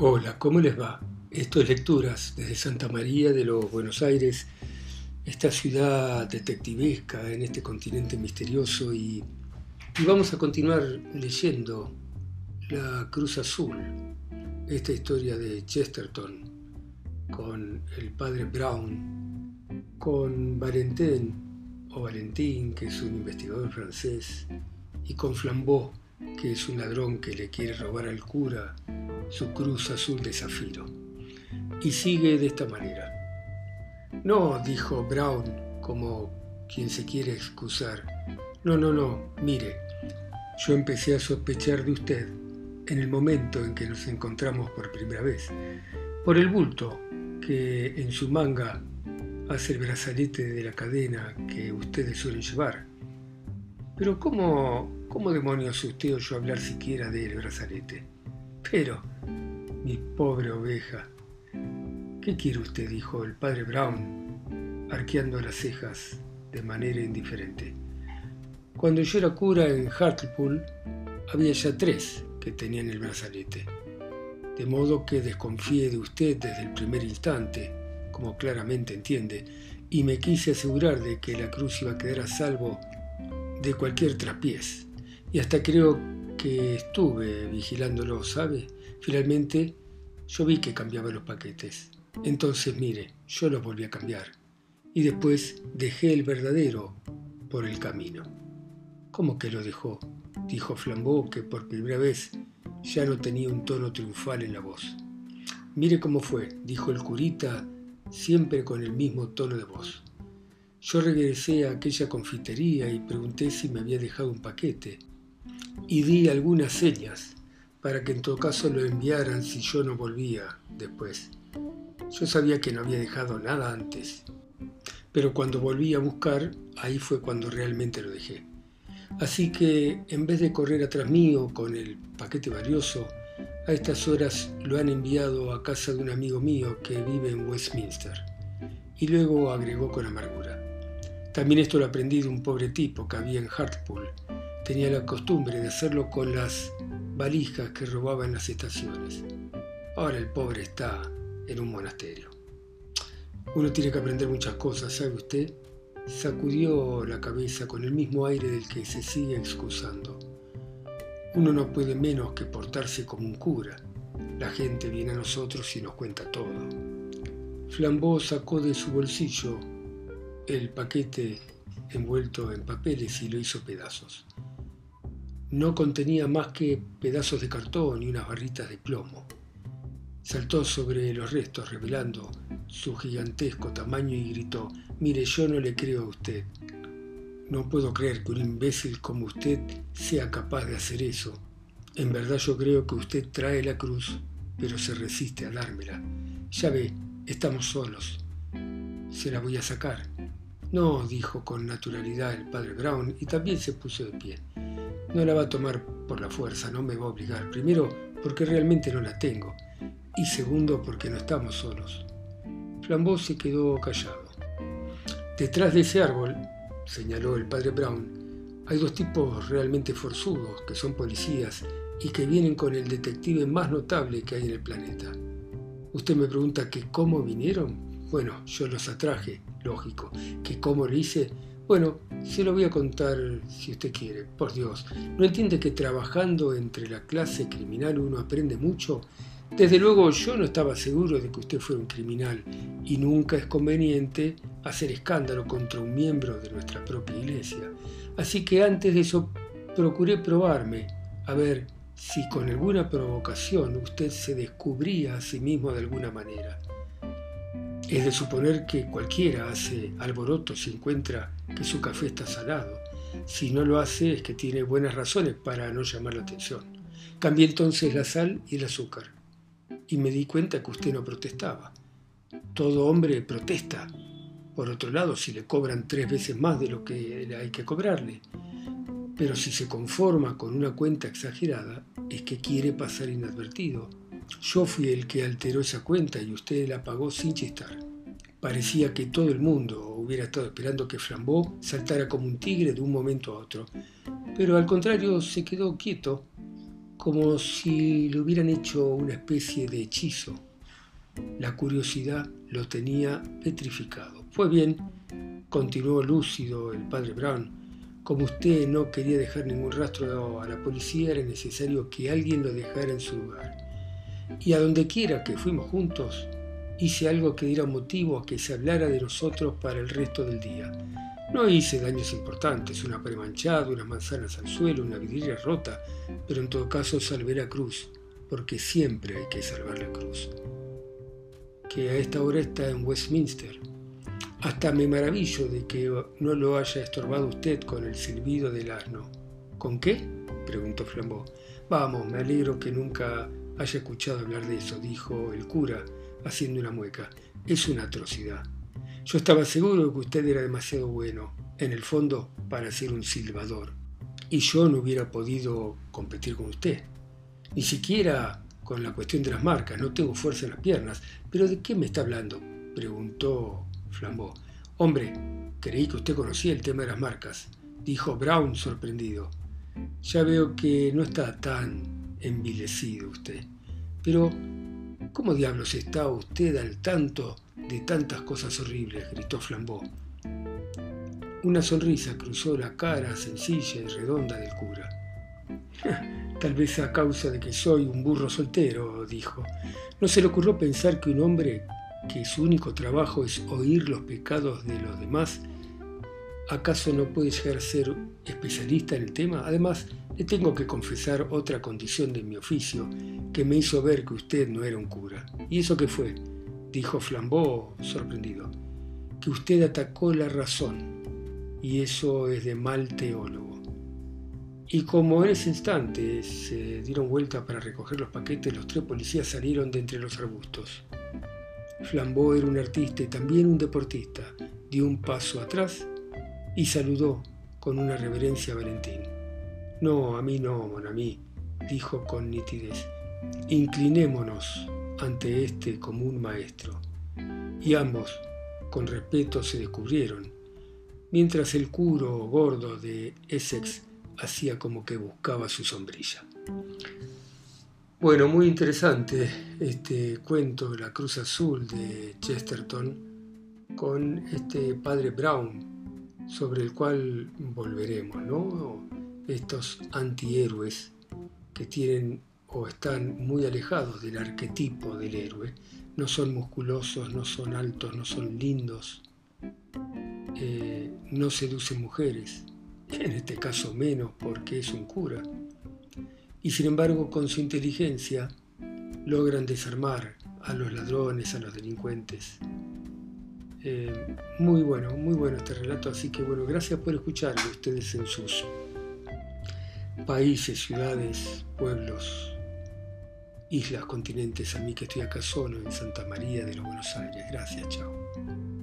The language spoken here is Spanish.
Hola, ¿cómo les va? Esto es Lecturas desde Santa María de los Buenos Aires, esta ciudad detectivesca en este continente misterioso y, vamos a continuar leyendo La Cruz Azul, esta historia de Chesterton con el padre Brown, con Valentin o Valentín, que es un investigador francés, y con Flambeau, que es un ladrón que le quiere robar al cura su cruz azul de zafiro. Y sigue de esta manera. No, dijo Brown, como quien se quiere excusar. No, no, no, mire, yo empecé a sospechar de usted en el momento en que nos encontramos por primera vez, por el bulto que en su manga hace el brazalete de la cadena que ustedes suelen llevar. Pero ¿cómo, cómo demonios usted oyó hablar siquiera del brazalete? Pero, mi pobre oveja. ¿Qué quiere usted? dijo el padre Brown, arqueando las cejas de manera indiferente. Cuando yo era cura en Hartlepool, había ya tres que tenían el brazalete. De modo que desconfié de usted desde el primer instante, como claramente entiende, y me quise asegurar de que la cruz iba a quedar a salvo de cualquier traspiés. Y hasta creo que estuve vigilándolo, ¿sabe? Finalmente, yo vi que cambiaba los paquetes. Entonces, mire, yo los volví a cambiar. Y después dejé el verdadero por el camino. ¿Cómo que lo dejó? Dijo Flambeau, que por primera vez ya no tenía un tono triunfal en la voz. Mire cómo fue, dijo el curita, siempre con el mismo tono de voz. Yo regresé a aquella confitería y pregunté si me había dejado un paquete, y di algunas señas para que en todo caso lo enviaran si yo no volvía después. Yo sabía que no había dejado nada antes, pero cuando volví a buscar, ahí fue cuando realmente lo dejé. Así que en vez de correr atrás mío con el paquete valioso, a estas horas lo han enviado a casa de un amigo mío que vive en Westminster. Y luego agregó con amargura. También esto lo aprendí de un pobre tipo que había en Hartlepool. Tenía la costumbre de hacerlo con las valijas que robaba en las estaciones. Ahora el pobre está en un monasterio. Uno tiene que aprender muchas cosas, ¿sabe usted? Sacudió la cabeza con el mismo aire del que se sigue excusando. Uno no puede menos que portarse como un cura. La gente viene a nosotros y nos cuenta todo. Flambeau sacó de su bolsillo el paquete envuelto en papeles y lo hizo pedazos no contenía más que pedazos de cartón y unas barritas de plomo. Saltó sobre los restos revelando su gigantesco tamaño y gritó, mire, yo no le creo a usted. No puedo creer que un imbécil como usted sea capaz de hacer eso. En verdad yo creo que usted trae la cruz, pero se resiste a dármela. Ya ve, estamos solos. Se la voy a sacar. No, dijo con naturalidad el padre Brown y también se puso de pie. No la va a tomar por la fuerza, no me va a obligar. Primero, porque realmente no la tengo. Y segundo, porque no estamos solos. Flambeau se quedó callado. Detrás de ese árbol, señaló el padre Brown, hay dos tipos realmente forzudos, que son policías y que vienen con el detective más notable que hay en el planeta. Usted me pregunta que cómo vinieron. Bueno, yo los atraje, lógico. Que cómo lo hice, bueno, se lo voy a contar si usted quiere, por Dios. ¿No entiende que trabajando entre la clase criminal uno aprende mucho? Desde luego yo no estaba seguro de que usted fuera un criminal y nunca es conveniente hacer escándalo contra un miembro de nuestra propia iglesia. Así que antes de eso procuré probarme, a ver si con alguna provocación usted se descubría a sí mismo de alguna manera. Es de suponer que cualquiera hace alboroto si encuentra que su café está salado. Si no lo hace es que tiene buenas razones para no llamar la atención. Cambié entonces la sal y el azúcar y me di cuenta que usted no protestaba. Todo hombre protesta. Por otro lado, si le cobran tres veces más de lo que hay que cobrarle. Pero si se conforma con una cuenta exagerada, es que quiere pasar inadvertido yo fui el que alteró esa cuenta y usted la pagó sin chistar. Parecía que todo el mundo hubiera estado esperando que Flambeau saltara como un tigre de un momento a otro, pero al contrario se quedó quieto. como si le hubieran hecho una especie de hechizo. La curiosidad lo tenía petrificado. Fue bien, continuó lúcido el padre Brown, como usted no quería dejar ningún rastro a la policía, era necesario que alguien lo dejara en su lugar. Y a donde quiera que fuimos juntos, hice algo que diera motivo a que se hablara de nosotros para el resto del día. No hice daños importantes, una pared manchada, unas manzanas al suelo, una vidriera rota, pero en todo caso salvé la cruz, porque siempre hay que salvar la cruz. Que a esta hora está en Westminster. Hasta me maravillo de que no lo haya estorbado usted con el silbido del asno. ¿Con qué? preguntó Flambeau. Vamos, me alegro que nunca haya escuchado hablar de eso, dijo el cura, haciendo una mueca. Es una atrocidad. Yo estaba seguro de que usted era demasiado bueno, en el fondo, para ser un silbador. Y yo no hubiera podido competir con usted. Ni siquiera con la cuestión de las marcas. No tengo fuerza en las piernas. ¿Pero de qué me está hablando? preguntó Flambeau. Hombre, creí que usted conocía el tema de las marcas, dijo Brown sorprendido. Ya veo que no está tan envilecido usted. Pero, ¿cómo diablos está usted al tanto de tantas cosas horribles, gritó Flambeau. Una sonrisa cruzó la cara sencilla y redonda del cura. Tal vez a causa de que soy un burro soltero, dijo. ¿No se le ocurrió pensar que un hombre que su único trabajo es oír los pecados de los demás, acaso no puede ser especialista en el tema? Además, le tengo que confesar otra condición de mi oficio que me hizo ver que usted no era un cura. ¿Y eso qué fue? dijo Flambeau sorprendido, que usted atacó la razón, y eso es de mal teólogo. Y como en ese instante se dieron vuelta para recoger los paquetes, los tres policías salieron de entre los arbustos. Flambeau era un artista y también un deportista. Dio un paso atrás y saludó con una reverencia a Valentín. No, a mí no, mon mí, dijo con nitidez. Inclinémonos ante este común maestro, y ambos, con respeto, se descubrieron, mientras el curo gordo de Essex hacía como que buscaba su sombrilla. Bueno, muy interesante este cuento de la Cruz Azul de Chesterton con este padre Brown, sobre el cual volveremos, ¿no? Estos antihéroes que tienen o están muy alejados del arquetipo del héroe. No son musculosos, no son altos, no son lindos, eh, no seducen mujeres, en este caso menos porque es un cura. Y sin embargo con su inteligencia logran desarmar a los ladrones, a los delincuentes. Eh, muy bueno, muy bueno este relato, así que bueno, gracias por escucharme ustedes en sus países, ciudades, pueblos, islas, continentes, a mí que estoy acá solo en Santa María de los Buenos Aires. Gracias, chao.